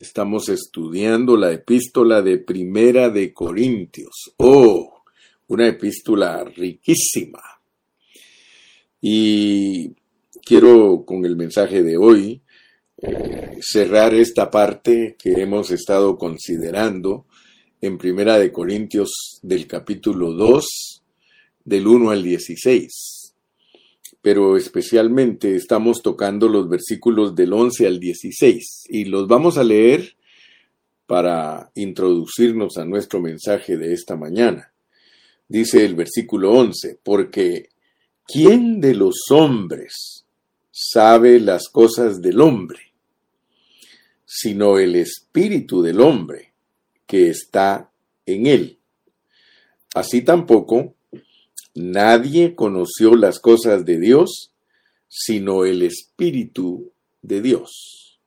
Estamos estudiando la epístola de Primera de Corintios. Oh, una epístola riquísima. Y quiero con el mensaje de hoy eh, cerrar esta parte que hemos estado considerando en Primera de Corintios del capítulo 2, del 1 al 16 pero especialmente estamos tocando los versículos del 11 al 16 y los vamos a leer para introducirnos a nuestro mensaje de esta mañana. Dice el versículo 11, porque ¿quién de los hombres sabe las cosas del hombre? Sino el espíritu del hombre que está en él. Así tampoco Nadie conoció las cosas de Dios sino el Espíritu de Dios.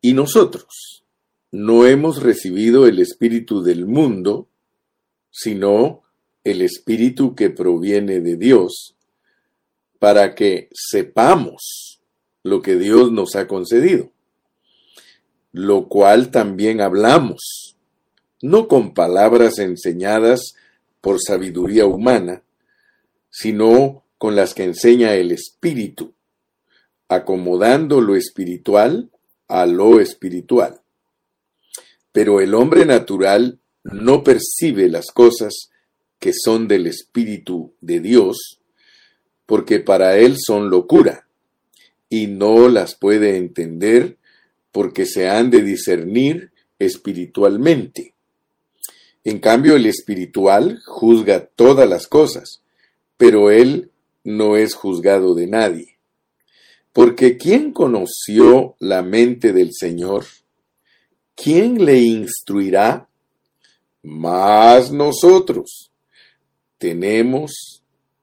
Y nosotros no hemos recibido el Espíritu del mundo, sino el Espíritu que proviene de Dios, para que sepamos lo que Dios nos ha concedido, lo cual también hablamos, no con palabras enseñadas por sabiduría humana, sino con las que enseña el Espíritu, acomodando lo espiritual a lo espiritual. Pero el hombre natural no percibe las cosas que son del Espíritu de Dios, porque para él son locura, y no las puede entender porque se han de discernir espiritualmente. En cambio, el espiritual juzga todas las cosas, pero él no es juzgado de nadie. Porque ¿quién conoció la mente del Señor? ¿Quién le instruirá? Más nosotros tenemos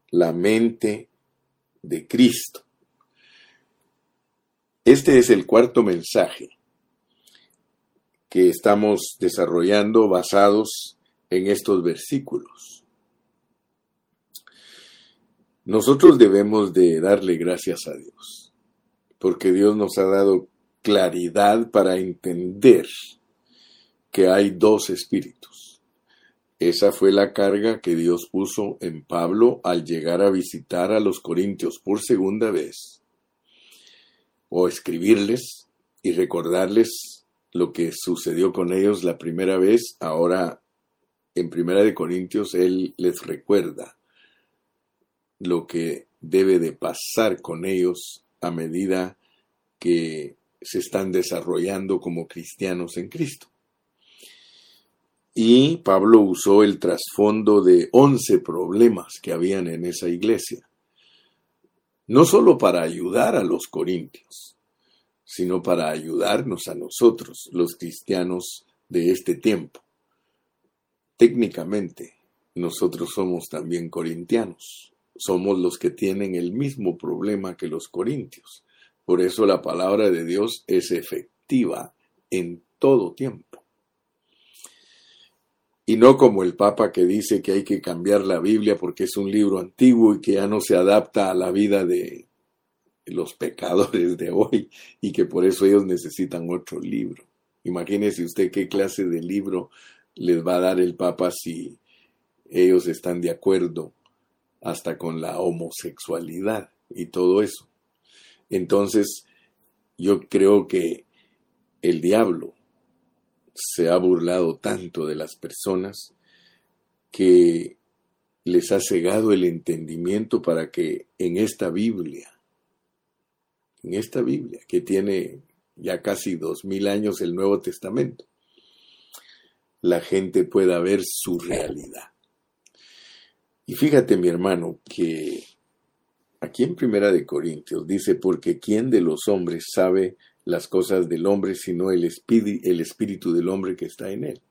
la mente de Cristo. Este es el cuarto mensaje que estamos desarrollando basados en estos versículos. Nosotros debemos de darle gracias a Dios, porque Dios nos ha dado claridad para entender que hay dos espíritus. Esa fue la carga que Dios puso en Pablo al llegar a visitar a los corintios por segunda vez, o escribirles y recordarles lo que sucedió con ellos la primera vez, ahora en Primera de Corintios él les recuerda lo que debe de pasar con ellos a medida que se están desarrollando como cristianos en Cristo. Y Pablo usó el trasfondo de once problemas que habían en esa iglesia, no solo para ayudar a los corintios, sino para ayudarnos a nosotros, los cristianos de este tiempo. Técnicamente, nosotros somos también corintianos, somos los que tienen el mismo problema que los corintios. Por eso la palabra de Dios es efectiva en todo tiempo. Y no como el Papa que dice que hay que cambiar la Biblia porque es un libro antiguo y que ya no se adapta a la vida de, los pecadores de hoy y que por eso ellos necesitan otro libro. Imagínese usted qué clase de libro les va a dar el Papa si ellos están de acuerdo hasta con la homosexualidad y todo eso. Entonces, yo creo que el diablo se ha burlado tanto de las personas que les ha cegado el entendimiento para que en esta Biblia en esta Biblia, que tiene ya casi dos mil años el Nuevo Testamento, la gente pueda ver su realidad. Y fíjate, mi hermano, que aquí en Primera de Corintios dice, porque ¿quién de los hombres sabe las cosas del hombre sino el, el espíritu del hombre que está en él?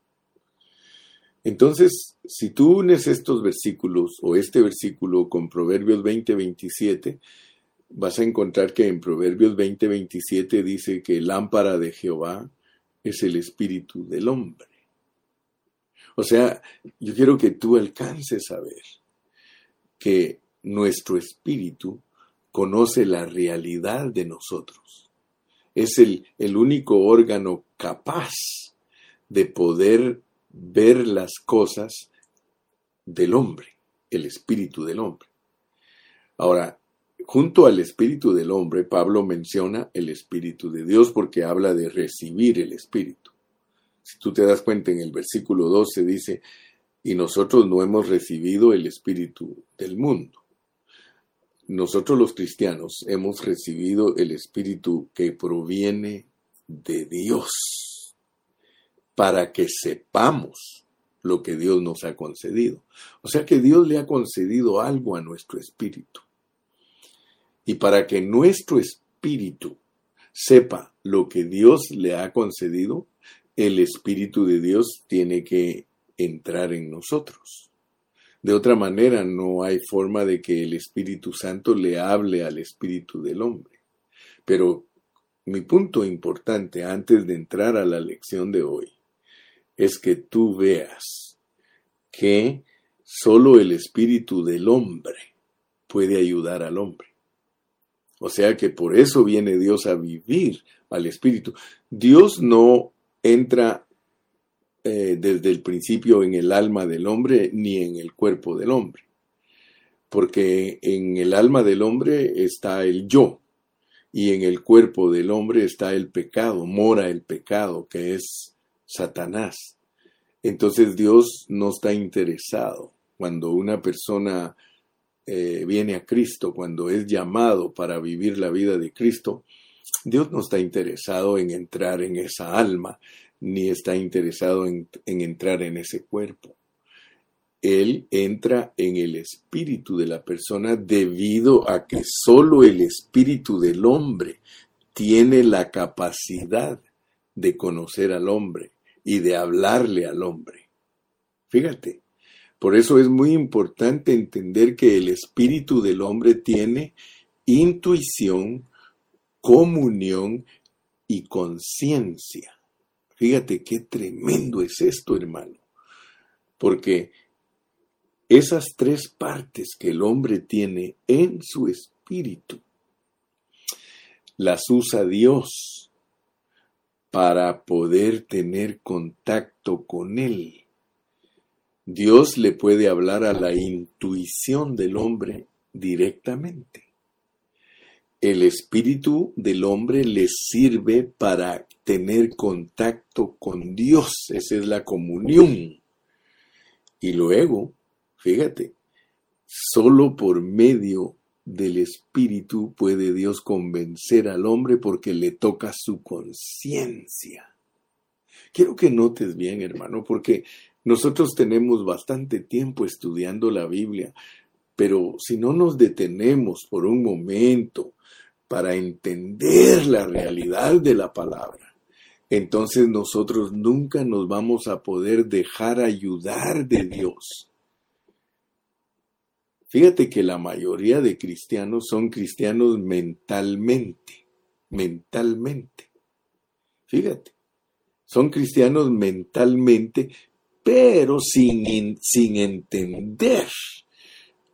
Entonces, si tú unes estos versículos o este versículo con Proverbios 20, 27, vas a encontrar que en Proverbios 20:27 dice que lámpara de Jehová es el espíritu del hombre. O sea, yo quiero que tú alcances a ver que nuestro espíritu conoce la realidad de nosotros es el, el único órgano capaz de poder ver las cosas del hombre, el espíritu del hombre. Ahora, junto al espíritu del hombre, Pablo menciona el espíritu de Dios porque habla de recibir el espíritu. Si tú te das cuenta en el versículo 12 dice, y nosotros no hemos recibido el espíritu del mundo. Nosotros los cristianos hemos recibido el espíritu que proviene de Dios para que sepamos lo que Dios nos ha concedido. O sea que Dios le ha concedido algo a nuestro espíritu. Y para que nuestro espíritu sepa lo que Dios le ha concedido, el Espíritu de Dios tiene que entrar en nosotros. De otra manera, no hay forma de que el Espíritu Santo le hable al Espíritu del hombre. Pero mi punto importante antes de entrar a la lección de hoy es que tú veas que solo el Espíritu del hombre puede ayudar al hombre. O sea que por eso viene Dios a vivir al Espíritu. Dios no entra eh, desde el principio en el alma del hombre ni en el cuerpo del hombre. Porque en el alma del hombre está el yo y en el cuerpo del hombre está el pecado, mora el pecado, que es Satanás. Entonces Dios no está interesado cuando una persona eh, viene a Cristo, cuando es llamado para vivir la vida de Cristo, Dios no está interesado en entrar en esa alma, ni está interesado en, en entrar en ese cuerpo. Él entra en el espíritu de la persona debido a que solo el espíritu del hombre tiene la capacidad de conocer al hombre y de hablarle al hombre. Fíjate, por eso es muy importante entender que el espíritu del hombre tiene intuición, comunión y conciencia. Fíjate qué tremendo es esto, hermano. Porque esas tres partes que el hombre tiene en su espíritu, las usa Dios para poder tener contacto con Él. Dios le puede hablar a la intuición del hombre directamente. El espíritu del hombre le sirve para tener contacto con Dios. Esa es la comunión. Y luego, fíjate, solo por medio del espíritu puede Dios convencer al hombre porque le toca su conciencia. Quiero que notes bien, hermano, porque nosotros tenemos bastante tiempo estudiando la Biblia, pero si no nos detenemos por un momento para entender la realidad de la palabra, entonces nosotros nunca nos vamos a poder dejar ayudar de Dios. Fíjate que la mayoría de cristianos son cristianos mentalmente, mentalmente. Fíjate, son cristianos mentalmente, pero sin, sin entender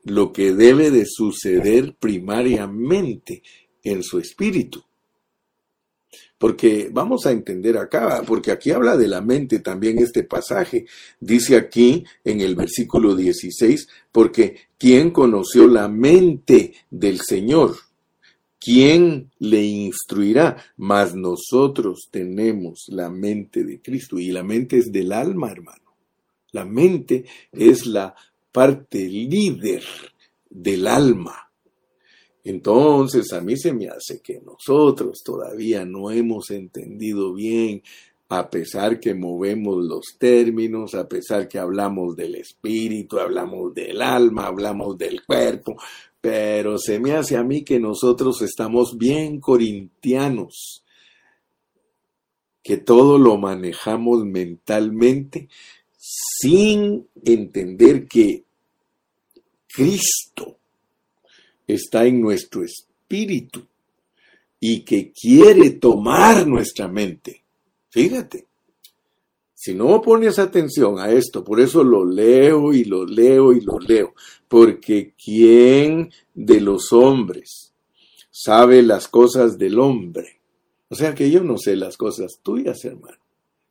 lo que debe de suceder primariamente en su espíritu. Porque vamos a entender acá, porque aquí habla de la mente también este pasaje. Dice aquí en el versículo 16, porque ¿quién conoció la mente del Señor? ¿Quién le instruirá? Mas nosotros tenemos la mente de Cristo y la mente es del alma, hermano. La mente es la parte líder del alma. Entonces a mí se me hace que nosotros todavía no hemos entendido bien, a pesar que movemos los términos, a pesar que hablamos del espíritu, hablamos del alma, hablamos del cuerpo, pero se me hace a mí que nosotros estamos bien corintianos, que todo lo manejamos mentalmente sin entender que Cristo está en nuestro espíritu y que quiere tomar nuestra mente. Fíjate, si no pones atención a esto, por eso lo leo y lo leo y lo leo, porque ¿quién de los hombres sabe las cosas del hombre? O sea que yo no sé las cosas tuyas, hermano.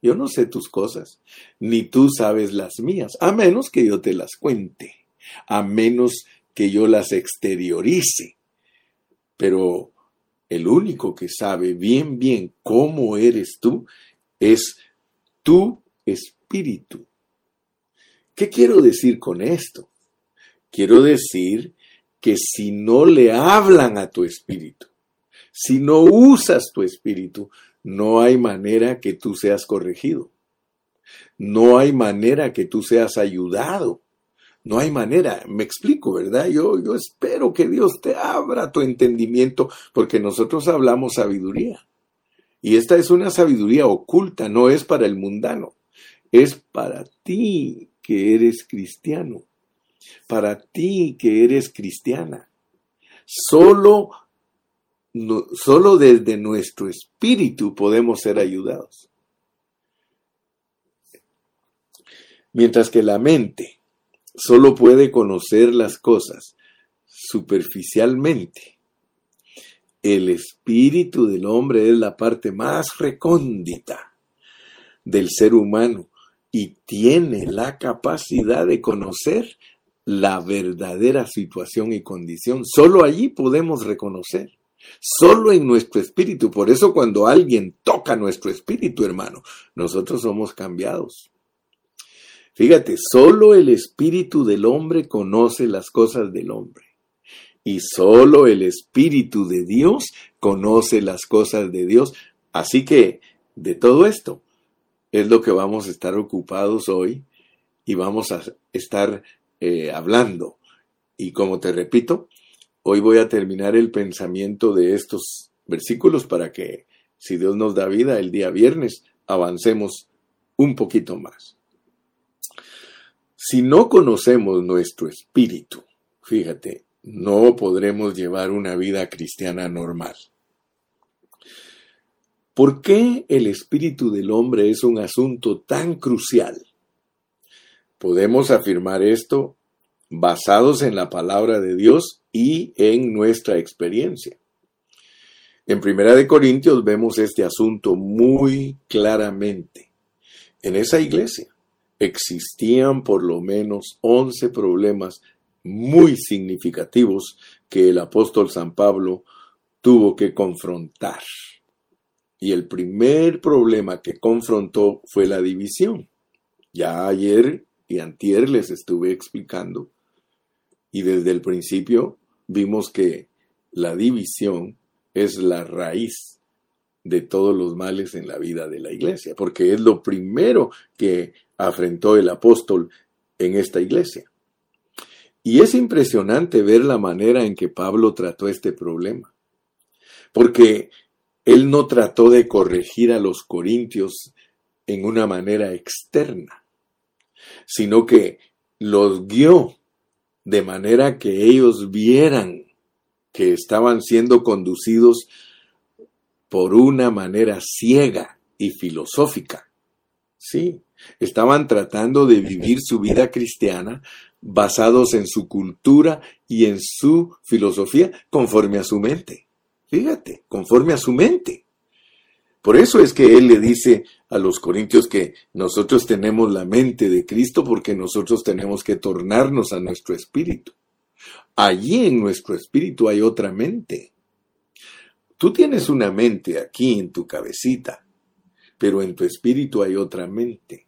Yo no sé tus cosas, ni tú sabes las mías, a menos que yo te las cuente, a menos que yo las exteriorice. Pero el único que sabe bien, bien cómo eres tú es tu espíritu. ¿Qué quiero decir con esto? Quiero decir que si no le hablan a tu espíritu, si no usas tu espíritu, no hay manera que tú seas corregido. No hay manera que tú seas ayudado. No hay manera, me explico, ¿verdad? Yo, yo espero que Dios te abra tu entendimiento porque nosotros hablamos sabiduría. Y esta es una sabiduría oculta, no es para el mundano, es para ti que eres cristiano, para ti que eres cristiana. Solo solo desde nuestro espíritu podemos ser ayudados. Mientras que la mente solo puede conocer las cosas superficialmente, el espíritu del hombre es la parte más recóndita del ser humano y tiene la capacidad de conocer la verdadera situación y condición. Solo allí podemos reconocer. Solo en nuestro espíritu. Por eso cuando alguien toca nuestro espíritu, hermano, nosotros somos cambiados. Fíjate, solo el espíritu del hombre conoce las cosas del hombre. Y solo el espíritu de Dios conoce las cosas de Dios. Así que de todo esto es lo que vamos a estar ocupados hoy y vamos a estar eh, hablando. Y como te repito, Hoy voy a terminar el pensamiento de estos versículos para que, si Dios nos da vida, el día viernes avancemos un poquito más. Si no conocemos nuestro espíritu, fíjate, no podremos llevar una vida cristiana normal. ¿Por qué el espíritu del hombre es un asunto tan crucial? Podemos afirmar esto basados en la palabra de Dios y en nuestra experiencia. En Primera de Corintios vemos este asunto muy claramente. En esa iglesia existían por lo menos 11 problemas muy significativos que el apóstol San Pablo tuvo que confrontar. Y el primer problema que confrontó fue la división. Ya ayer y antier les estuve explicando y desde el principio vimos que la división es la raíz de todos los males en la vida de la iglesia, porque es lo primero que afrentó el apóstol en esta iglesia. Y es impresionante ver la manera en que Pablo trató este problema, porque él no trató de corregir a los corintios en una manera externa, sino que los guió de manera que ellos vieran que estaban siendo conducidos por una manera ciega y filosófica. Sí, estaban tratando de vivir su vida cristiana basados en su cultura y en su filosofía conforme a su mente. Fíjate, conforme a su mente. Por eso es que él le dice a los corintios que nosotros tenemos la mente de Cristo porque nosotros tenemos que tornarnos a nuestro espíritu. Allí en nuestro espíritu hay otra mente. Tú tienes una mente aquí en tu cabecita, pero en tu espíritu hay otra mente.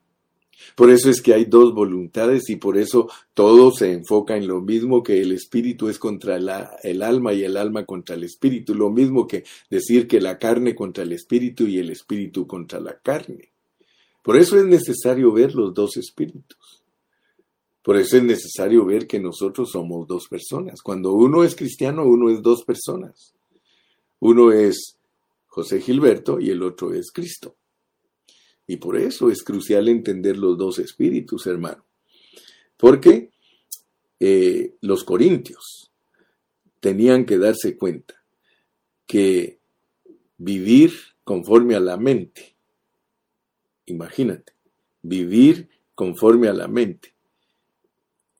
Por eso es que hay dos voluntades y por eso todo se enfoca en lo mismo que el espíritu es contra el alma y el alma contra el espíritu. Lo mismo que decir que la carne contra el espíritu y el espíritu contra la carne. Por eso es necesario ver los dos espíritus. Por eso es necesario ver que nosotros somos dos personas. Cuando uno es cristiano, uno es dos personas. Uno es José Gilberto y el otro es Cristo. Y por eso es crucial entender los dos espíritus, hermano. Porque eh, los corintios tenían que darse cuenta que vivir conforme a la mente, imagínate, vivir conforme a la mente,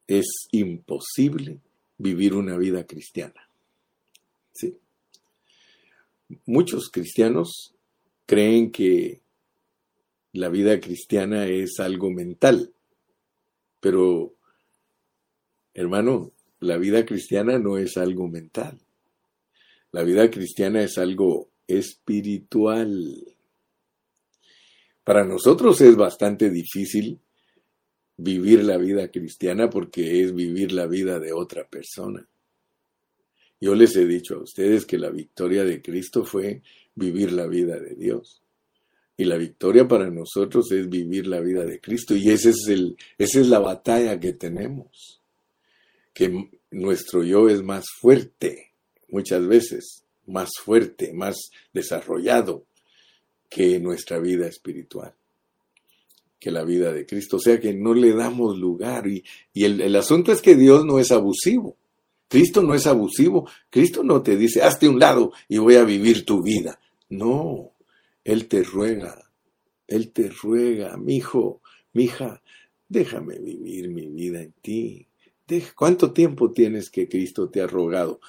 es imposible vivir una vida cristiana. ¿Sí? Muchos cristianos creen que la vida cristiana es algo mental. Pero, hermano, la vida cristiana no es algo mental. La vida cristiana es algo espiritual. Para nosotros es bastante difícil vivir la vida cristiana porque es vivir la vida de otra persona. Yo les he dicho a ustedes que la victoria de Cristo fue vivir la vida de Dios. Y la victoria para nosotros es vivir la vida de Cristo. Y es el, esa es la batalla que tenemos. Que nuestro yo es más fuerte, muchas veces, más fuerte, más desarrollado que nuestra vida espiritual, que la vida de Cristo. O sea que no le damos lugar. Y, y el, el asunto es que Dios no es abusivo. Cristo no es abusivo. Cristo no te dice, hazte un lado y voy a vivir tu vida. No, Él te ruega, Él te ruega, mi hijo, mi hija, déjame vivir mi vida en ti. ¿Cuánto tiempo tienes que Cristo te ha rogado?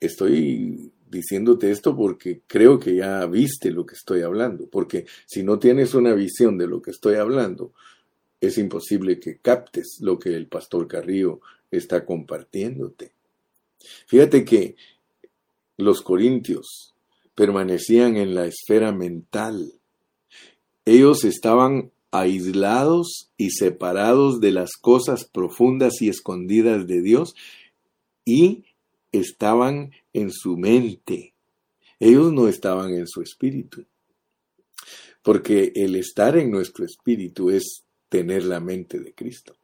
Estoy diciéndote esto porque creo que ya viste lo que estoy hablando, porque si no tienes una visión de lo que estoy hablando, es imposible que captes lo que el pastor Carrillo está compartiéndote. Fíjate que los corintios permanecían en la esfera mental. Ellos estaban aislados y separados de las cosas profundas y escondidas de Dios y estaban en su mente. Ellos no estaban en su espíritu. Porque el estar en nuestro espíritu es tener la mente de Cristo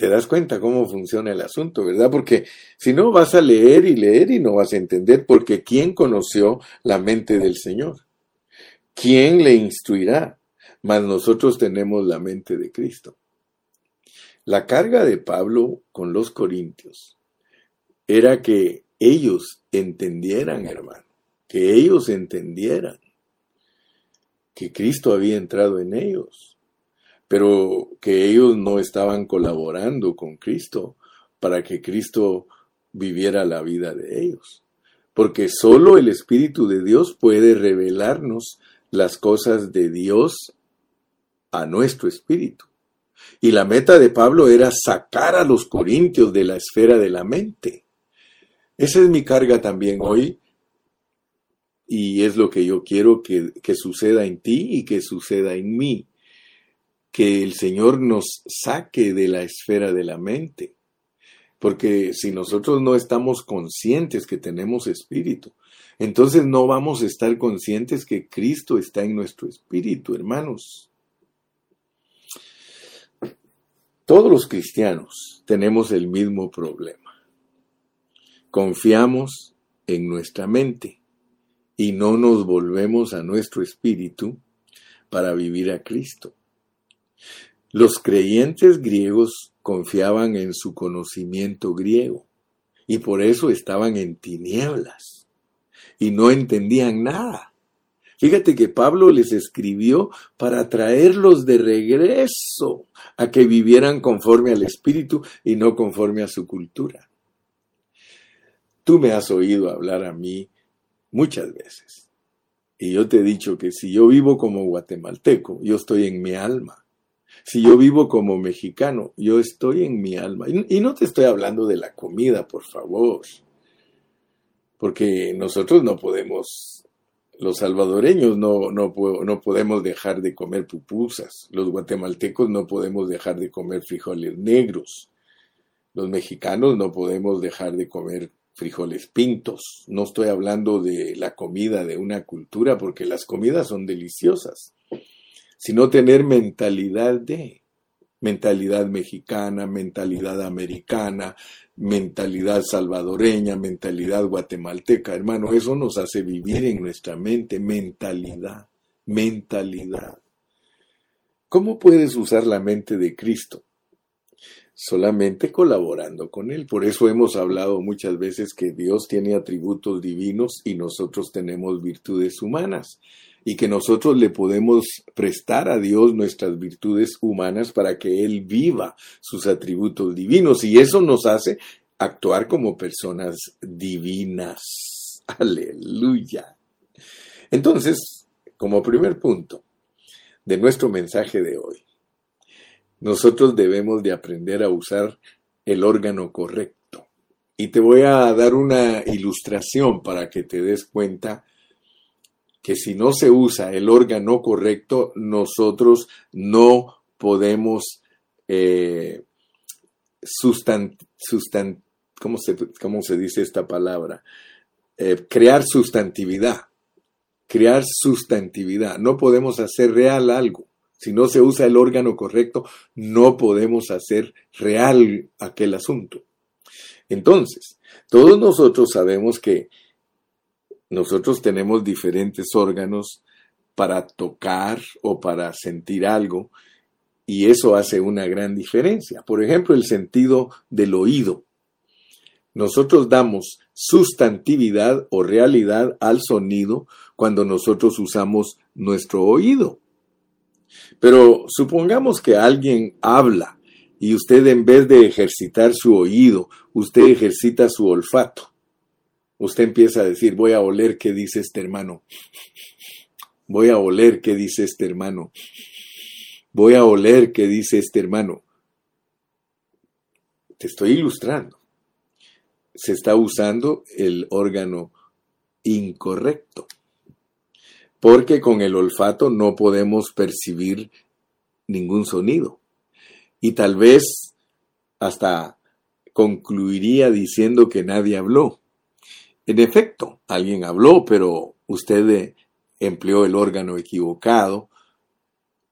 te das cuenta cómo funciona el asunto, ¿verdad? Porque si no vas a leer y leer y no vas a entender, porque ¿quién conoció la mente del Señor? ¿Quién le instruirá? Mas nosotros tenemos la mente de Cristo. La carga de Pablo con los corintios era que ellos entendieran, hermano, que ellos entendieran que Cristo había entrado en ellos pero que ellos no estaban colaborando con Cristo para que Cristo viviera la vida de ellos. Porque solo el Espíritu de Dios puede revelarnos las cosas de Dios a nuestro espíritu. Y la meta de Pablo era sacar a los corintios de la esfera de la mente. Esa es mi carga también hoy y es lo que yo quiero que, que suceda en ti y que suceda en mí que el Señor nos saque de la esfera de la mente. Porque si nosotros no estamos conscientes que tenemos espíritu, entonces no vamos a estar conscientes que Cristo está en nuestro espíritu, hermanos. Todos los cristianos tenemos el mismo problema. Confiamos en nuestra mente y no nos volvemos a nuestro espíritu para vivir a Cristo. Los creyentes griegos confiaban en su conocimiento griego y por eso estaban en tinieblas y no entendían nada. Fíjate que Pablo les escribió para traerlos de regreso a que vivieran conforme al Espíritu y no conforme a su cultura. Tú me has oído hablar a mí muchas veces. Y yo te he dicho que si yo vivo como guatemalteco, yo estoy en mi alma. Si yo vivo como mexicano, yo estoy en mi alma. Y, no te estoy hablando de la comida, por favor. Porque nosotros no podemos, los salvadoreños no, no, no podemos dejar de comer pupusas. Los guatemaltecos no podemos dejar de comer frijoles negros. Los mexicanos no podemos dejar de comer frijoles pintos. No estoy hablando de la comida de una cultura porque las comidas son deliciosas sino tener mentalidad de, mentalidad mexicana, mentalidad americana, mentalidad salvadoreña, mentalidad guatemalteca. Hermano, eso nos hace vivir en nuestra mente, mentalidad, mentalidad. ¿Cómo puedes usar la mente de Cristo? Solamente colaborando con Él. Por eso hemos hablado muchas veces que Dios tiene atributos divinos y nosotros tenemos virtudes humanas y que nosotros le podemos prestar a Dios nuestras virtudes humanas para que Él viva sus atributos divinos y eso nos hace actuar como personas divinas. Aleluya. Entonces, como primer punto de nuestro mensaje de hoy, nosotros debemos de aprender a usar el órgano correcto. Y te voy a dar una ilustración para que te des cuenta que si no se usa el órgano correcto, nosotros no podemos eh, ¿cómo, se, ¿cómo se dice esta palabra? Eh, crear sustantividad. Crear sustantividad. No podemos hacer real algo. Si no se usa el órgano correcto, no podemos hacer real aquel asunto. Entonces, todos nosotros sabemos que nosotros tenemos diferentes órganos para tocar o para sentir algo y eso hace una gran diferencia. Por ejemplo, el sentido del oído. Nosotros damos sustantividad o realidad al sonido cuando nosotros usamos nuestro oído. Pero supongamos que alguien habla y usted en vez de ejercitar su oído, usted ejercita su olfato usted empieza a decir, voy a oler qué dice este hermano. Voy a oler qué dice este hermano. Voy a oler qué dice este hermano. Te estoy ilustrando. Se está usando el órgano incorrecto. Porque con el olfato no podemos percibir ningún sonido. Y tal vez hasta concluiría diciendo que nadie habló. En efecto, alguien habló, pero usted eh, empleó el órgano equivocado,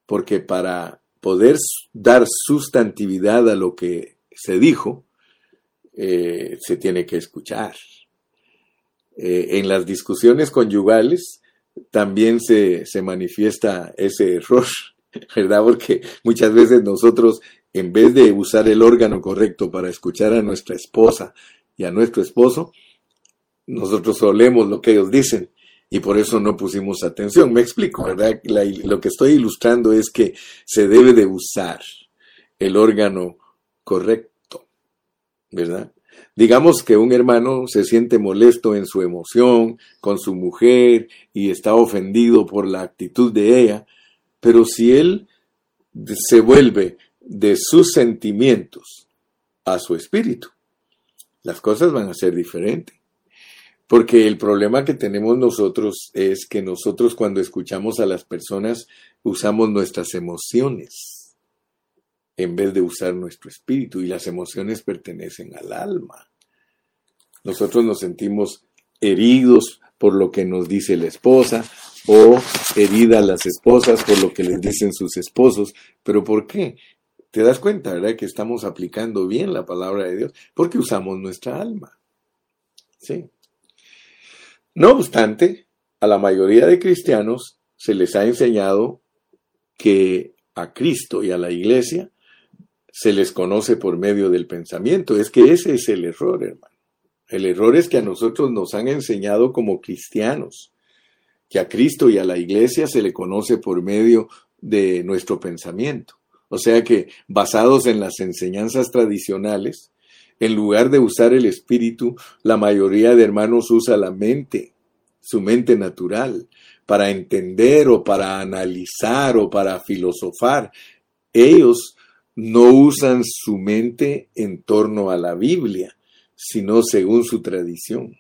porque para poder dar sustantividad a lo que se dijo, eh, se tiene que escuchar. Eh, en las discusiones conyugales también se, se manifiesta ese error, ¿verdad? Porque muchas veces nosotros, en vez de usar el órgano correcto para escuchar a nuestra esposa y a nuestro esposo, nosotros olemos lo que ellos dicen y por eso no pusimos atención. Me explico, ¿verdad? lo que estoy ilustrando es que se debe de usar el órgano correcto, ¿verdad? Digamos que un hermano se siente molesto en su emoción con su mujer y está ofendido por la actitud de ella, pero si él se vuelve de sus sentimientos a su espíritu, las cosas van a ser diferentes. Porque el problema que tenemos nosotros es que nosotros cuando escuchamos a las personas usamos nuestras emociones en vez de usar nuestro espíritu y las emociones pertenecen al alma. Nosotros nos sentimos heridos por lo que nos dice la esposa o heridas las esposas por lo que les dicen sus esposos. ¿Pero por qué? ¿Te das cuenta, verdad, que estamos aplicando bien la palabra de Dios? Porque usamos nuestra alma. Sí. No obstante, a la mayoría de cristianos se les ha enseñado que a Cristo y a la iglesia se les conoce por medio del pensamiento. Es que ese es el error, hermano. El error es que a nosotros nos han enseñado como cristianos que a Cristo y a la iglesia se le conoce por medio de nuestro pensamiento. O sea que basados en las enseñanzas tradicionales, en lugar de usar el espíritu, la mayoría de hermanos usa la mente, su mente natural, para entender o para analizar o para filosofar. Ellos no usan su mente en torno a la Biblia, sino según su tradición.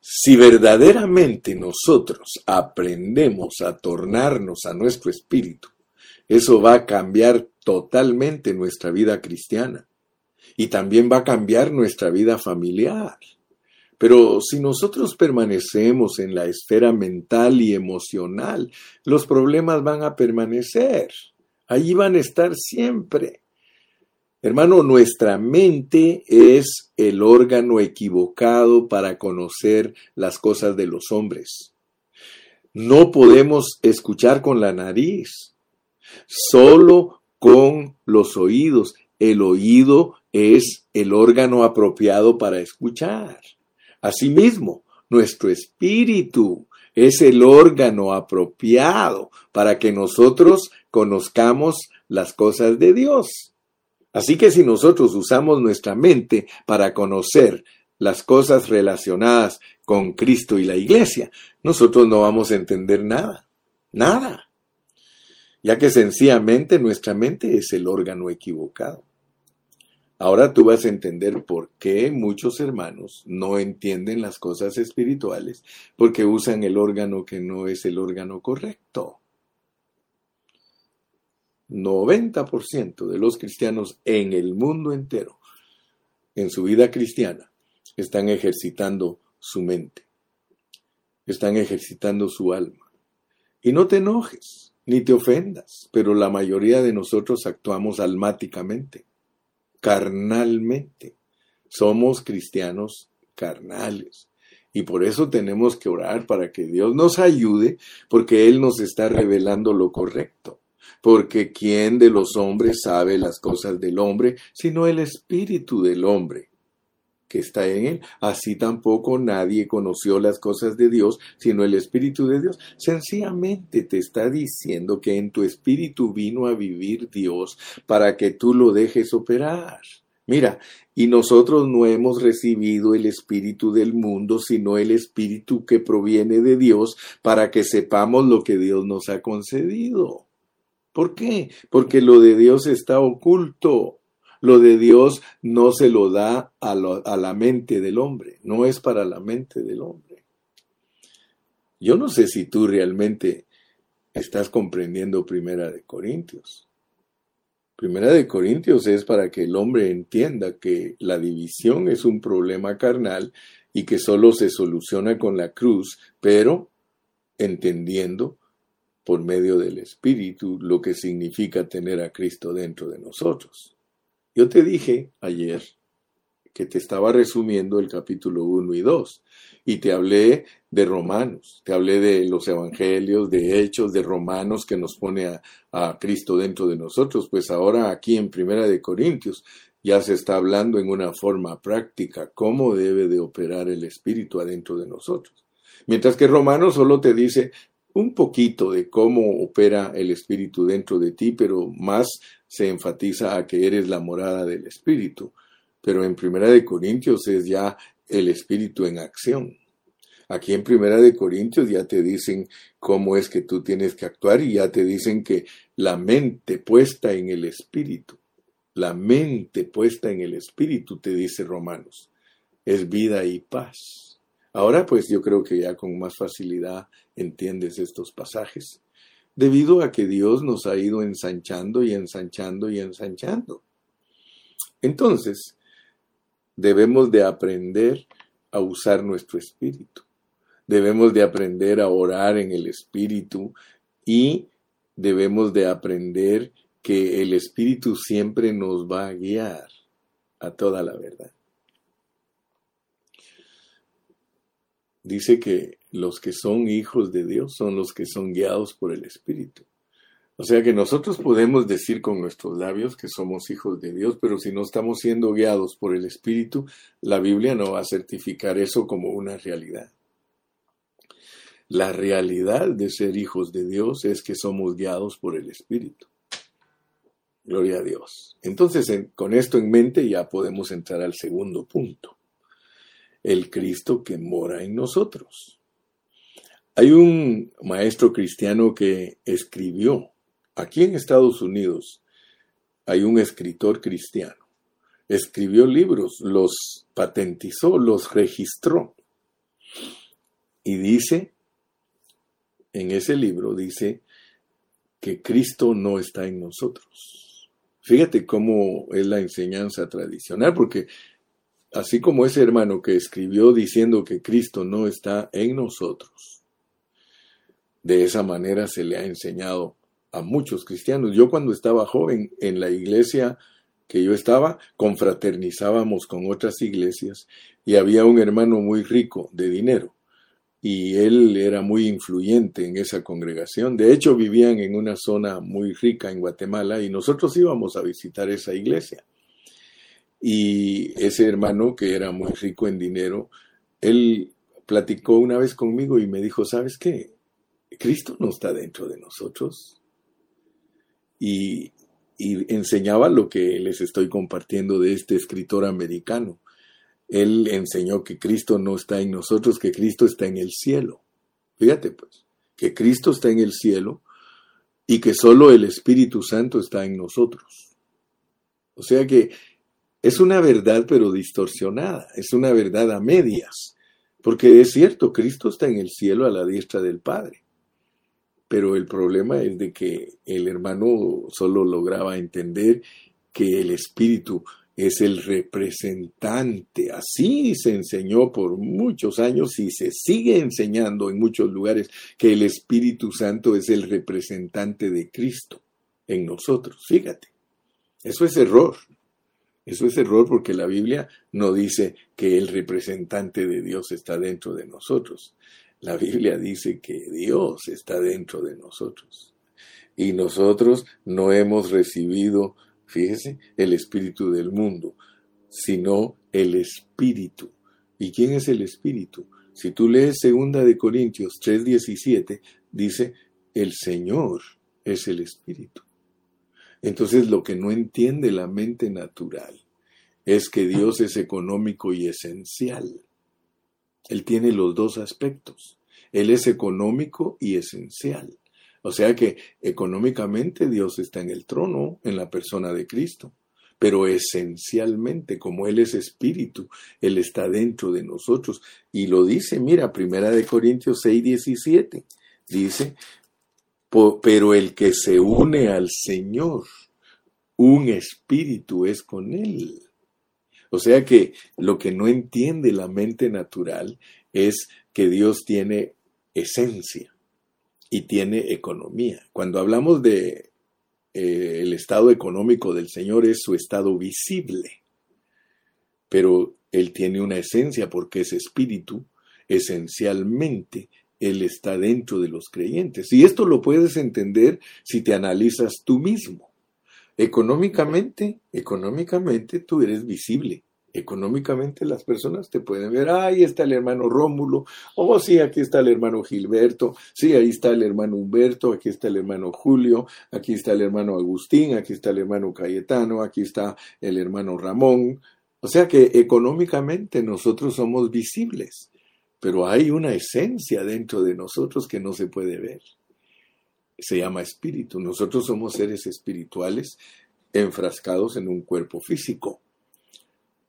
Si verdaderamente nosotros aprendemos a tornarnos a nuestro espíritu, eso va a cambiar totalmente nuestra vida cristiana y también va a cambiar nuestra vida familiar. Pero si nosotros permanecemos en la esfera mental y emocional, los problemas van a permanecer. Allí van a estar siempre. Hermano, nuestra mente es el órgano equivocado para conocer las cosas de los hombres. No podemos escuchar con la nariz, solo con los oídos. El oído es el órgano apropiado para escuchar. Asimismo, nuestro espíritu es el órgano apropiado para que nosotros conozcamos las cosas de Dios. Así que si nosotros usamos nuestra mente para conocer las cosas relacionadas con Cristo y la iglesia, nosotros no vamos a entender nada, nada, ya que sencillamente nuestra mente es el órgano equivocado. Ahora tú vas a entender por qué muchos hermanos no entienden las cosas espirituales, porque usan el órgano que no es el órgano correcto. 90% de los cristianos en el mundo entero, en su vida cristiana, están ejercitando su mente, están ejercitando su alma. Y no te enojes, ni te ofendas, pero la mayoría de nosotros actuamos almáticamente, carnalmente. Somos cristianos carnales. Y por eso tenemos que orar para que Dios nos ayude, porque Él nos está revelando lo correcto. Porque ¿quién de los hombres sabe las cosas del hombre, sino el espíritu del hombre? Que está en él. Así tampoco nadie conoció las cosas de Dios, sino el Espíritu de Dios. Sencillamente te está diciendo que en tu espíritu vino a vivir Dios para que tú lo dejes operar. Mira, y nosotros no hemos recibido el espíritu del mundo, sino el espíritu que proviene de Dios, para que sepamos lo que Dios nos ha concedido. ¿Por qué? Porque lo de Dios está oculto. Lo de Dios no se lo da a, la mente del hombre, no es para la mente del hombre. Yo no sé si tú realmente estás comprendiendo Primera de Corintios. Primera de Corintios es para que el hombre entienda que la división es un problema carnal y que solo se soluciona con la cruz, pero entendiendo por medio del Espíritu lo que significa tener a Cristo dentro de nosotros. Yo te dije ayer que te estaba resumiendo el capítulo 1 y 2 y te hablé de Romanos, te hablé de los evangelios, de hechos, de Romanos que nos pone a, a Cristo dentro de nosotros, pues ahora aquí en Primera de Corintios ya se está hablando en una forma práctica cómo debe de operar el Espíritu adentro de nosotros. Mientras que Romanos solo te dice un poquito de cómo opera el Espíritu dentro de ti, pero más se enfatiza a que eres la morada del Espíritu. Pero en Primera de Corintios es ya el Espíritu en acción. Aquí en Primera de Corintios ya te dicen cómo es que tú tienes que actuar y ya te dicen que la mente puesta en el Espíritu, la mente puesta en el Espíritu, te dice Romanos, es vida y paz. Ahora pues yo creo que ya con más facilidad entiendes estos pasajes, debido a que Dios nos ha ido ensanchando y ensanchando y ensanchando. Entonces, debemos de aprender a usar nuestro espíritu. Debemos de aprender a orar en el espíritu y debemos de aprender que el espíritu siempre nos va a guiar a toda la verdad. Dice que los que son hijos de Dios son los que son guiados por el Espíritu. O sea que nosotros podemos decir con nuestros labios que somos hijos de Dios, pero si no estamos siendo guiados por el Espíritu, la Biblia no va a certificar eso como una realidad. La realidad de ser hijos de Dios es que somos guiados por el Espíritu. Gloria a Dios. Entonces, con esto en mente ya podemos entrar al segundo punto el Cristo que mora en nosotros. Hay un maestro cristiano que escribió, aquí en Estados Unidos, hay un escritor cristiano. Escribió libros, los patentizó, los registró. Y dice, en ese libro dice que Cristo no está en nosotros. Fíjate cómo es la enseñanza tradicional, porque así como ese hermano que escribió diciendo que Cristo no está en nosotros. De esa manera se le ha enseñado a muchos cristianos. Yo cuando estaba joven en la iglesia que yo estaba, confraternizábamos con otras iglesias y había un hermano muy rico de dinero y él era muy influyente en esa congregación. De hecho, vivían en una zona muy rica en Guatemala y nosotros íbamos a visitar esa iglesia. Y ese hermano, que era muy rico en dinero, él platicó una vez conmigo y me dijo, ¿sabes qué? Cristo no está dentro de nosotros. Y, enseñaba lo que les estoy compartiendo de este escritor americano. Él enseñó que Cristo no está en nosotros, que Cristo está en el cielo. Fíjate pues, que Cristo está en el cielo y que solo el Espíritu Santo está en nosotros. O sea que es una verdad pero distorsionada, es una verdad a medias, porque es cierto, Cristo está en el cielo a la diestra del Padre, pero el problema es de que el hermano solo lograba entender que el Espíritu es el representante. Así se enseñó por muchos años y se sigue enseñando en muchos lugares que el Espíritu Santo es el representante de Cristo en nosotros. Fíjate, eso es error. Eso es error porque la Biblia no dice que el representante de Dios está dentro de nosotros. La Biblia dice que Dios está dentro de nosotros. Y nosotros no hemos recibido Fíjese, el espíritu del mundo, sino el espíritu. ¿Y quién es el espíritu? Si tú lees segunda de Corintios 3:17, dice, el Señor es el espíritu. Entonces lo que no entiende la mente natural es que Dios es económico y esencial. Él tiene los dos aspectos. Él es económico y esencial. O sea que económicamente Dios está en el trono, en la persona de Cristo. Pero esencialmente, como Él es espíritu, Él está dentro de nosotros. Y lo dice, mira, Primera de Corintios 6, 17. Dice, pero el que se une al Señor, un espíritu es con Él. O sea que lo que no entiende la mente natural es que Dios tiene esencia y tiene economía. Cuando hablamos de eh, el estado económico del Señor es su estado visible, pero Él tiene una esencia porque es espíritu, esencialmente Él está dentro de los creyentes. Y esto lo puedes entender si te analizas tú mismo. Económicamente, económicamente tú eres visible. Económicamente las personas te pueden ver, ahí está el hermano Rómulo, oh, sí, aquí está el hermano Gilberto, sí, ahí está el hermano Humberto, aquí está el hermano Julio, aquí está el hermano Agustín, aquí está el hermano Cayetano, aquí está el hermano Ramón. O sea que económicamente nosotros somos visibles, pero hay una esencia dentro de nosotros que no se puede ver. Se llama espíritu. Nosotros somos seres espirituales enfrascados en un cuerpo físico.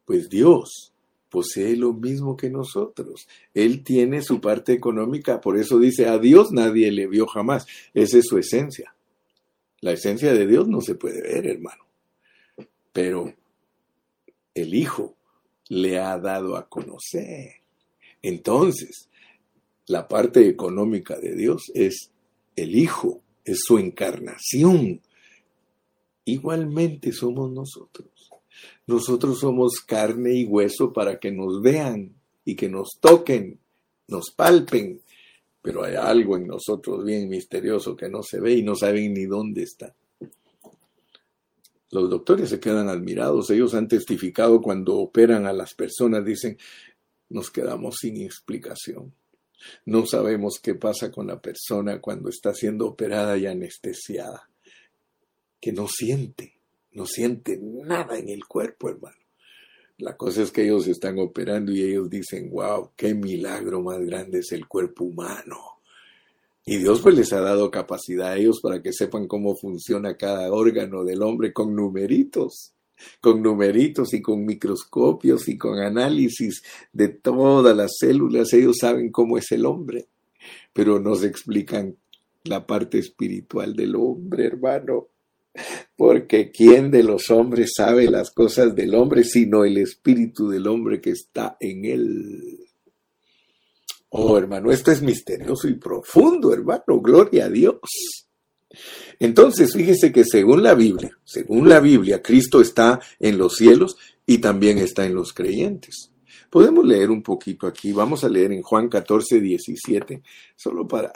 Pues Dios posee lo mismo que nosotros. Él tiene su parte económica, por eso dice, a Dios nadie le vio jamás. Esa es su esencia. La esencia de Dios no se puede ver, hermano. Pero el Hijo le ha dado a conocer. Entonces, la parte económica de Dios es el Hijo, es su encarnación. Igualmente somos nosotros. Nosotros somos carne y hueso para que nos vean y que nos toquen, nos palpen, pero hay algo en nosotros bien misterioso que no se ve y no saben ni dónde está. Los doctores se quedan admirados, ellos han testificado cuando operan a las personas, dicen, nos quedamos sin explicación. No sabemos qué pasa con la persona cuando está siendo operada y anestesiada, que no siente no siente nada en el cuerpo, hermano. La cosa es que ellos están operando y ellos dicen, wow, qué milagro más grande es el cuerpo humano. Y Dios pues les ha dado capacidad a ellos para que sepan cómo funciona cada órgano del hombre con numeritos, con numeritos y con microscopios y con análisis de todas las células. Ellos saben cómo es el hombre, pero nos explican la parte espiritual del hombre, hermano. Porque ¿quién de los hombres sabe las cosas del hombre sino el espíritu del hombre que está en él? Oh, hermano, esto es misterioso y profundo, hermano. Gloria a Dios. Entonces, fíjese que según la Biblia, según la Biblia, Cristo está en los cielos y también está en los creyentes. Podemos leer un poquito aquí. Vamos a leer en Juan 14, 17, solo para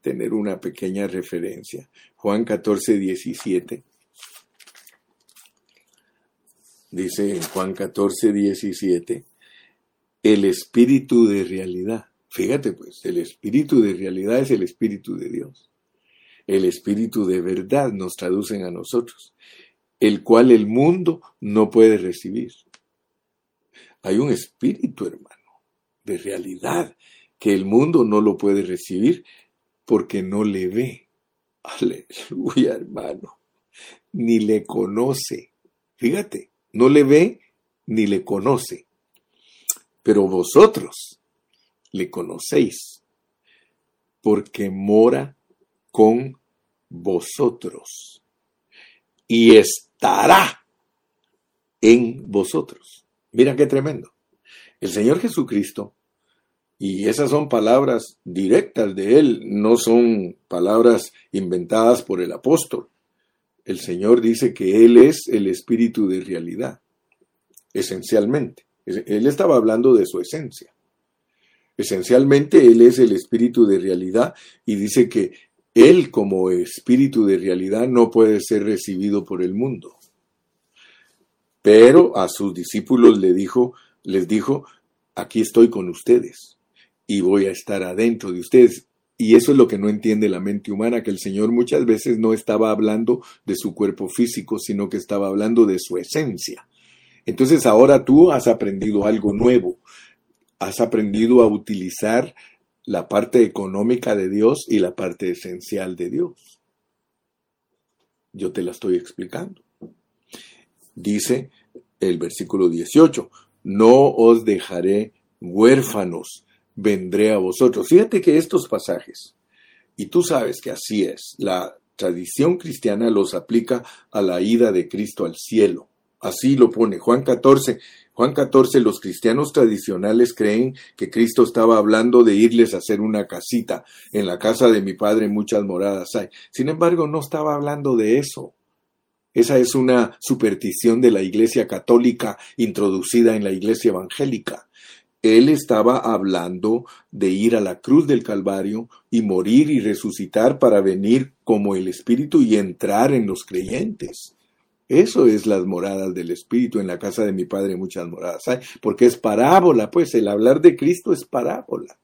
tener una pequeña referencia. Juan 14, 17. Dice en Juan 14, 17, el espíritu de realidad. Fíjate pues, el espíritu de realidad es el espíritu de Dios. El espíritu de verdad nos traducen a nosotros, el cual el mundo no puede recibir. Hay un espíritu, hermano, de realidad, que el mundo no lo puede recibir porque no le ve. Aleluya, hermano. Ni le conoce. Fíjate, no le ve ni le conoce. Pero vosotros le conocéis porque mora con vosotros y estará en vosotros. Mira qué tremendo. El Señor Jesucristo, y esas son palabras directas de Él, no son palabras inventadas por el apóstol. El Señor dice que Él es el espíritu de realidad, esencialmente. Él estaba hablando de su esencia. Esencialmente Él es el espíritu de realidad y dice que Él como espíritu de realidad no puede ser recibido por el mundo. Pero a sus discípulos le dijo, les dijo, aquí estoy con ustedes y voy a estar adentro de ustedes. Y eso es lo que no entiende la mente humana, que el Señor muchas veces no estaba hablando de su cuerpo físico, sino que estaba hablando de su esencia. Entonces ahora tú has aprendido algo nuevo, has aprendido a utilizar la parte económica de Dios y la parte esencial de Dios. Yo te la estoy explicando. Dice el versículo 18, no os dejaré huérfanos, vendré a vosotros. Fíjate que estos pasajes, y tú sabes que así es, la tradición cristiana los aplica a la ida de Cristo al cielo. Así lo pone Juan 14. Juan 14, los cristianos tradicionales creen que Cristo estaba hablando de irles a hacer una casita. En la casa de mi padre muchas moradas hay. Sin embargo, no estaba hablando de eso. Esa es una superstición de la Iglesia católica introducida en la Iglesia evangélica. Él estaba hablando de ir a la cruz del Calvario y morir y resucitar para venir como el Espíritu y entrar en los creyentes. Eso es las moradas del Espíritu. En la casa de mi Padre muchas moradas hay, porque es parábola, pues el hablar de Cristo es parábola.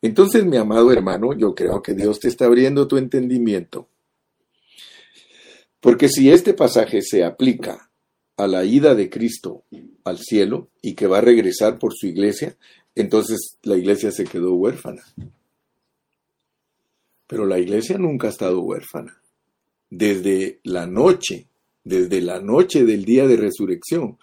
Entonces, mi amado hermano, yo creo que Dios te está abriendo tu entendimiento. Porque si este pasaje se aplica a la ida de Cristo al cielo y que va a regresar por su iglesia, entonces la iglesia se quedó huérfana. Pero la iglesia nunca ha estado huérfana. Desde la noche desde la noche del día de resurrección,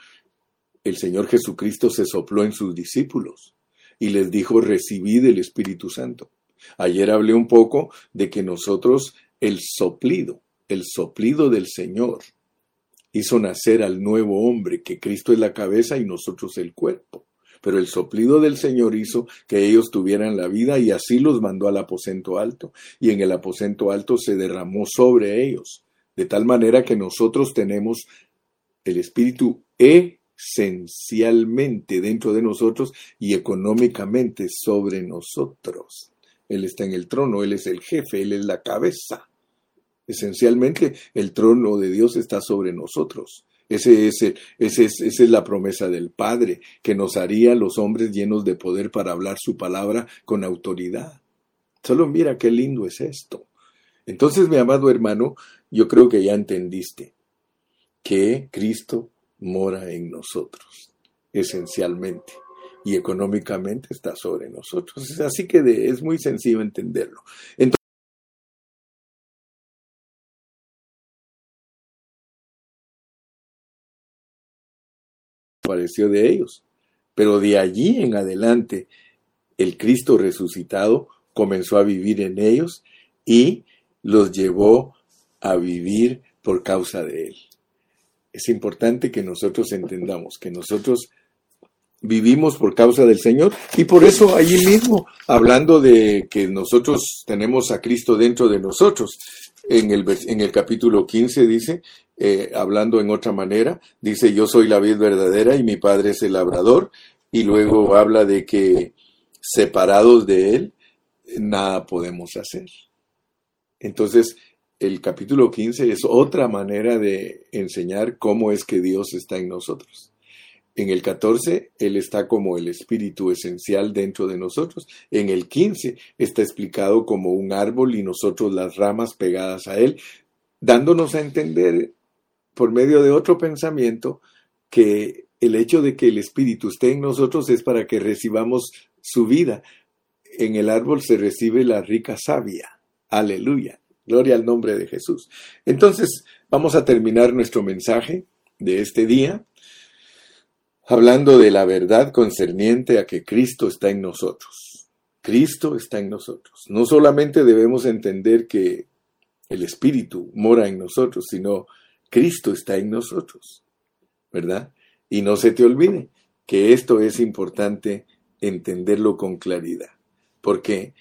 el Señor Jesucristo se sopló en sus discípulos y les dijo, recibid el Espíritu Santo. Ayer hablé un poco de que nosotros, el soplido, el soplido del Señor, hizo nacer al nuevo hombre, que Cristo es la cabeza y nosotros el cuerpo. Pero el soplido del Señor hizo que ellos tuvieran la vida y así los mandó al aposento alto. Y en el aposento alto se derramó sobre ellos de tal manera que nosotros tenemos el Espíritu esencialmente dentro de nosotros y económicamente sobre nosotros. Él está en el trono, Él es el jefe, Él es la cabeza. Esencialmente el trono de Dios está sobre nosotros. Ese es, ese es, esa es la promesa del Padre, que nos haría los hombres llenos de poder para hablar su palabra con autoridad. Solo mira qué lindo es esto. Entonces, mi amado hermano, yo creo que ya entendiste que Cristo mora en nosotros, esencialmente, y económicamente está sobre nosotros. Así que es muy sencillo entenderlo. Entonces, apareció de ellos. Pero de allí en adelante, el Cristo resucitado comenzó a vivir en ellos y los llevó a vivir por causa de Él. Es importante que nosotros entendamos que nosotros vivimos por causa del Señor y por eso allí mismo, hablando de que nosotros tenemos a Cristo dentro de nosotros, en el, en el capítulo 15 dice, eh, hablando en otra manera, dice, yo soy la vid verdadera y mi Padre es el labrador, y luego habla de que separados de Él, nada podemos hacer. Entonces, el capítulo 15 es otra manera de enseñar cómo es que Dios está en nosotros. En el 14, Él está como el espíritu esencial dentro de nosotros. En el 15 está explicado como un árbol y nosotros las ramas pegadas a Él, dándonos a entender por medio de otro pensamiento que el hecho de que el Espíritu esté en nosotros es para que recibamos su vida. En el árbol se recibe la rica savia. Aleluya. Gloria al nombre de Jesús. Entonces, vamos a terminar nuestro mensaje de este día hablando de la verdad concerniente a que Cristo está en nosotros. Cristo está en nosotros. No solamente debemos entender que el Espíritu mora en nosotros, sino Cristo está en nosotros, ¿verdad? Y no se te olvide que esto es importante entenderlo con claridad, porque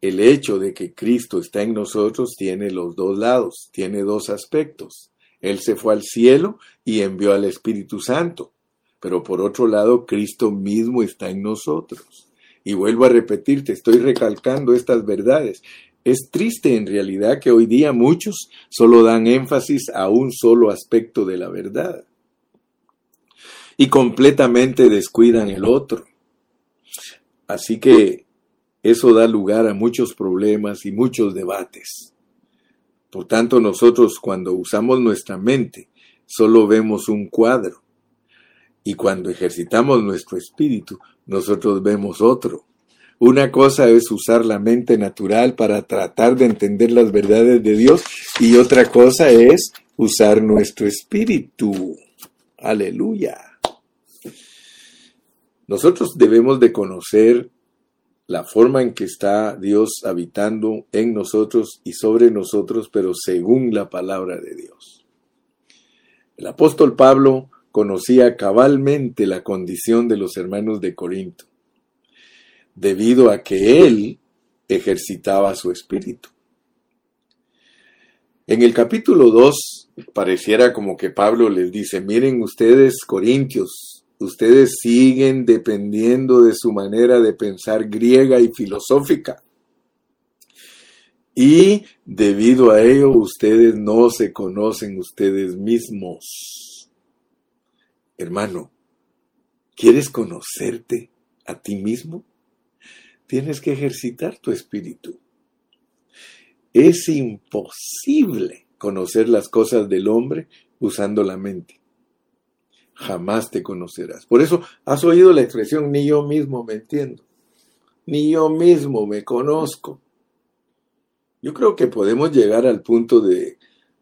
el hecho de que Cristo está en nosotros tiene los dos lados, tiene dos aspectos. Él se fue al cielo y envió al Espíritu Santo. Pero por otro lado, Cristo mismo está en nosotros. Y vuelvo a repetirte, estoy recalcando estas verdades. Es triste en realidad que hoy día muchos solo dan énfasis a un solo aspecto de la verdad y completamente descuidan el otro. Así que eso da lugar a muchos problemas y muchos debates. Por tanto, nosotros cuando usamos nuestra mente solo vemos un cuadro y cuando ejercitamos nuestro espíritu, nosotros vemos otro. Una cosa es usar la mente natural para tratar de entender las verdades de Dios y otra cosa es usar nuestro espíritu. Aleluya. Nosotros debemos de conocer la forma en que está Dios habitando en nosotros y sobre nosotros, pero según la palabra de Dios. El apóstol Pablo conocía cabalmente la condición de los hermanos de Corinto, debido a que él ejercitaba su espíritu. En el capítulo 2 pareciera como que Pablo les dice, miren ustedes, Corintios, ustedes siguen dependiendo de su manera de pensar griega y filosófica. Y debido a ello ustedes no se conocen ustedes mismos. Hermano, ¿quieres conocerte a ti mismo? Tienes que ejercitar tu espíritu. Es imposible conocer las cosas del hombre usando la mente. Jamás te conocerás. Por eso has oído la expresión, ni yo mismo me entiendo, ni yo mismo me conozco. Yo creo que podemos llegar al punto de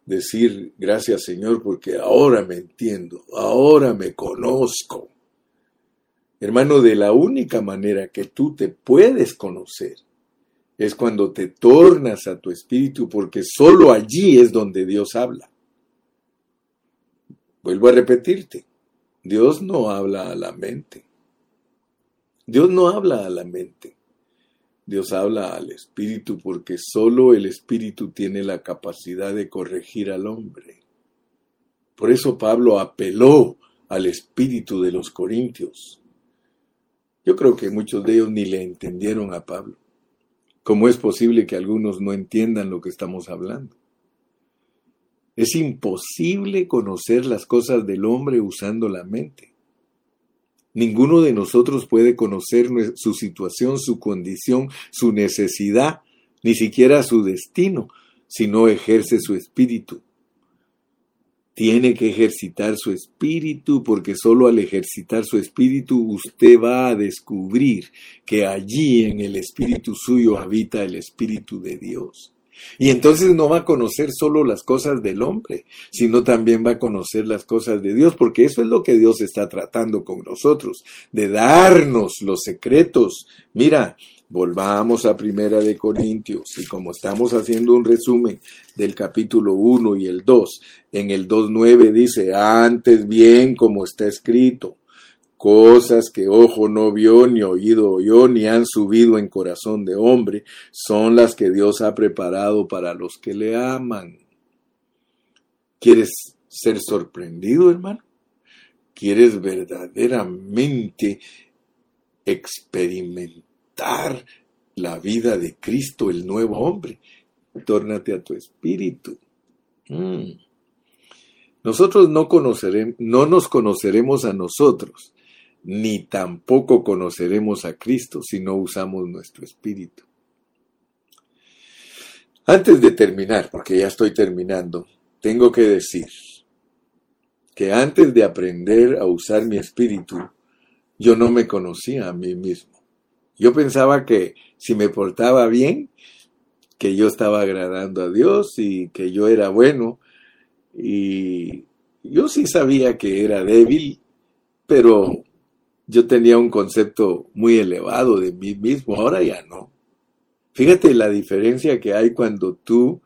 decir gracias Señor porque ahora me entiendo, ahora me conozco. Hermano, de la única manera que tú te puedes conocer es cuando te tornas a tu espíritu porque solo allí es donde Dios habla. Vuelvo a repetirte, Dios no habla a la mente. Dios no habla a la mente. Dios habla al espíritu porque solo el espíritu tiene la capacidad de corregir al hombre. Por eso Pablo apeló al espíritu de los corintios. Yo creo que muchos de ellos ni le entendieron a Pablo. ¿Cómo es posible que algunos no entiendan lo que estamos hablando? Es imposible conocer las cosas del hombre usando la mente. Ninguno de nosotros puede conocer su situación, su condición, su necesidad, ni siquiera su destino, si no ejerce su espíritu. Tiene que ejercitar su espíritu porque solo al ejercitar su espíritu usted va a descubrir que allí en el espíritu suyo habita el espíritu de Dios. Y entonces no va a conocer solo las cosas del hombre, sino también va a conocer las cosas de Dios, porque eso es lo que Dios está tratando con nosotros, de darnos los secretos. Mira, volvamos a Primera de Corintios, y como estamos haciendo un resumen del capítulo 1 y el 2, en el 2.9 dice, antes bien como está escrito, Cosas que ojo no vio, ni oído oyó, ni han subido en corazón de hombre, son las que Dios ha preparado para los que le aman. ¿Quieres ser sorprendido, hermano? ¿Quieres verdaderamente experimentar la vida de Cristo, el nuevo hombre? Tórnate a tu espíritu. Mm. Nosotros no, conoceremos, no nos conoceremos a nosotros ni tampoco conoceremos a Cristo si no usamos nuestro espíritu. Antes de terminar, porque ya estoy terminando, tengo que decir que antes de aprender a usar mi espíritu, yo no me conocía a mí mismo. Yo pensaba que si me portaba bien, que yo estaba agradando a Dios y que yo era bueno. Y yo sí sabía que era débil, pero yo tenía un concepto muy elevado de mí mismo, ahora ya no. Fíjate la diferencia que hay cuando tú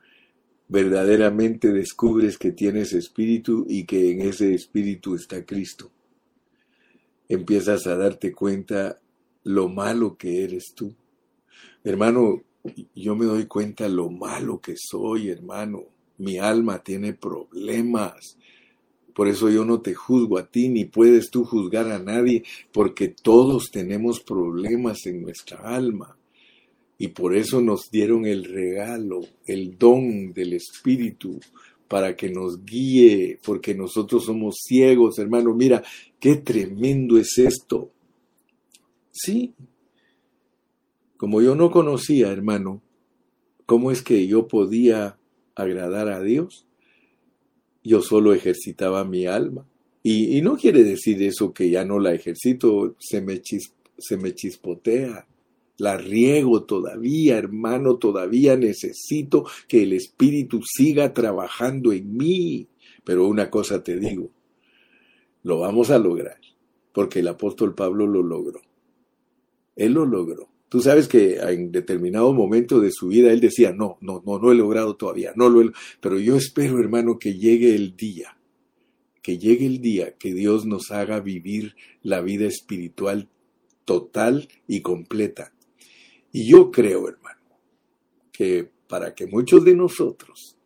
verdaderamente descubres que tienes espíritu y que en ese espíritu está Cristo. Empiezas a darte cuenta lo malo que eres tú. Hermano, yo me doy cuenta lo malo que soy, hermano. Mi alma tiene problemas. Por eso yo no te juzgo a ti, ni puedes tú juzgar a nadie, porque todos tenemos problemas en nuestra alma. Y por eso nos dieron el regalo, el don del Espíritu, para que nos guíe, porque nosotros somos ciegos, hermano. Mira, qué tremendo es esto. Sí. Como yo no conocía, hermano, cómo es que yo podía agradar a Dios, yo solo ejercitaba mi alma. Y, no quiere decir eso que ya no la ejercito, se me, se me chispotea, la riego todavía, hermano, todavía necesito que el Espíritu siga trabajando en mí. Pero una cosa te digo, lo vamos a lograr, porque el apóstol Pablo lo logró. Él lo logró. Tú sabes que en determinado momento de su vida él decía, no, no, no, no he logrado todavía, no lo he, pero yo espero, hermano, que llegue el día, que llegue el día que Dios nos haga vivir la vida espiritual total y completa. Y yo creo, hermano, que para que muchos de nosotros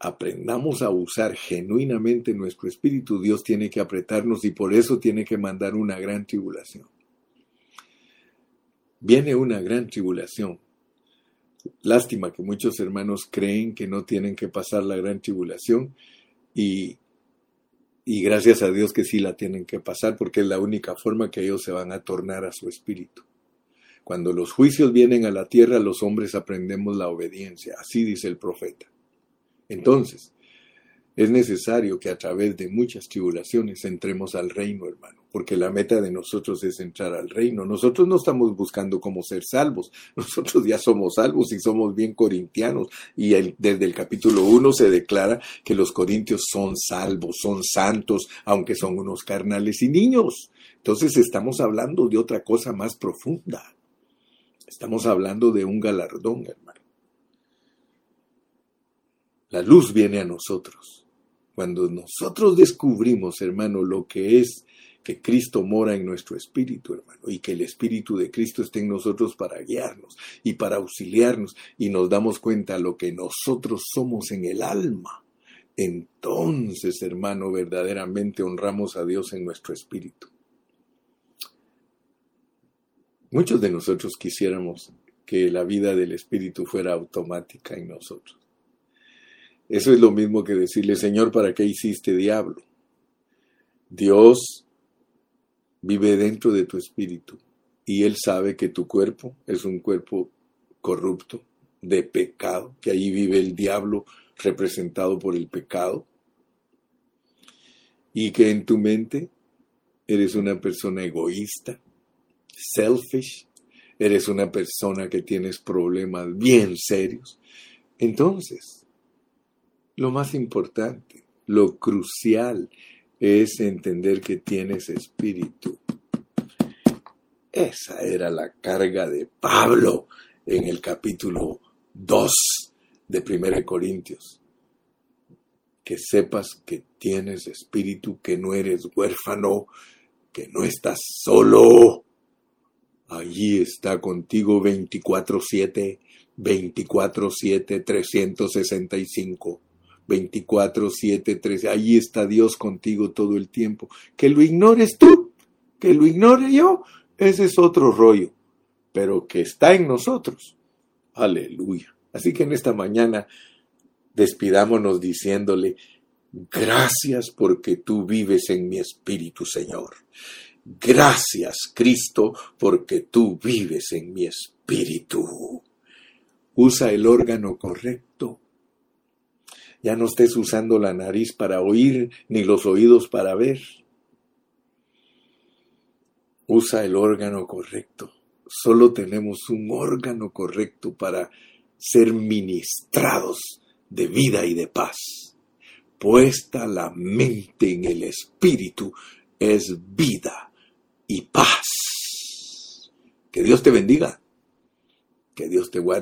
aprendamos a usar genuinamente nuestro espíritu, Dios tiene que apretarnos y por eso tiene que mandar una gran tribulación viene una gran tribulación. Lástima que muchos hermanos creen que no tienen que pasar la gran tribulación y, y gracias a Dios que sí la tienen que pasar porque es la única forma que ellos se van a tornar a su espíritu. Cuando los juicios vienen a la tierra, los hombres aprendemos la obediencia, así dice el profeta. Entonces, es necesario que a través de muchas tribulaciones entremos al reino, hermano, porque la meta de nosotros es entrar al reino. Nosotros no estamos buscando cómo ser salvos, nosotros ya somos salvos y somos bien corintianos. Y desde el capítulo 1 se declara que los corintios son salvos, son santos, aunque son unos carnales y niños. Entonces estamos hablando de otra cosa más profunda. Estamos hablando de un galardón, hermano. La luz viene a nosotros cuando nosotros descubrimos, hermano, lo que es que Cristo mora en nuestro espíritu, hermano, y que el espíritu de Cristo esté en nosotros para guiarnos y para auxiliarnos, y nos damos cuenta lo que nosotros somos en el alma. Entonces, hermano, verdaderamente honramos a Dios en nuestro espíritu. Muchos de nosotros quisiéramos que la vida del espíritu fuera automática en nosotros. Eso es lo mismo que decirle, Señor, ¿para qué hiciste diablo? Dios vive dentro de tu espíritu y Él sabe que tu cuerpo es un cuerpo corrupto, de pecado, que ahí vive el diablo representado por el pecado y que en tu mente eres una persona egoísta, selfish, eres una persona que tienes problemas bien serios. Entonces, lo más importante, lo crucial es entender que tienes espíritu. Esa era la carga de Pablo en el capítulo 2 de 1 Corintios. Que sepas que tienes espíritu, que no eres huérfano, que no estás solo. Allí está contigo 24-7, 24-7, 365. 24, 7, 13. Ahí está Dios contigo todo el tiempo. Que lo ignores tú, que lo ignore yo, ese es otro rollo. Pero que está en nosotros. Aleluya. Así que en esta mañana despidámonos diciéndole, gracias porque tú vives en mi espíritu, Señor. Gracias, Cristo, porque tú vives en mi espíritu. Usa el órgano correcto Ya no estés usando la nariz para oír ni los oídos para ver. Usa el órgano correcto. Solo tenemos un órgano correcto para ser ministrados de vida y de paz. Puesta la mente en el espíritu es vida y paz. Que Dios te bendiga. Que Dios te guarde.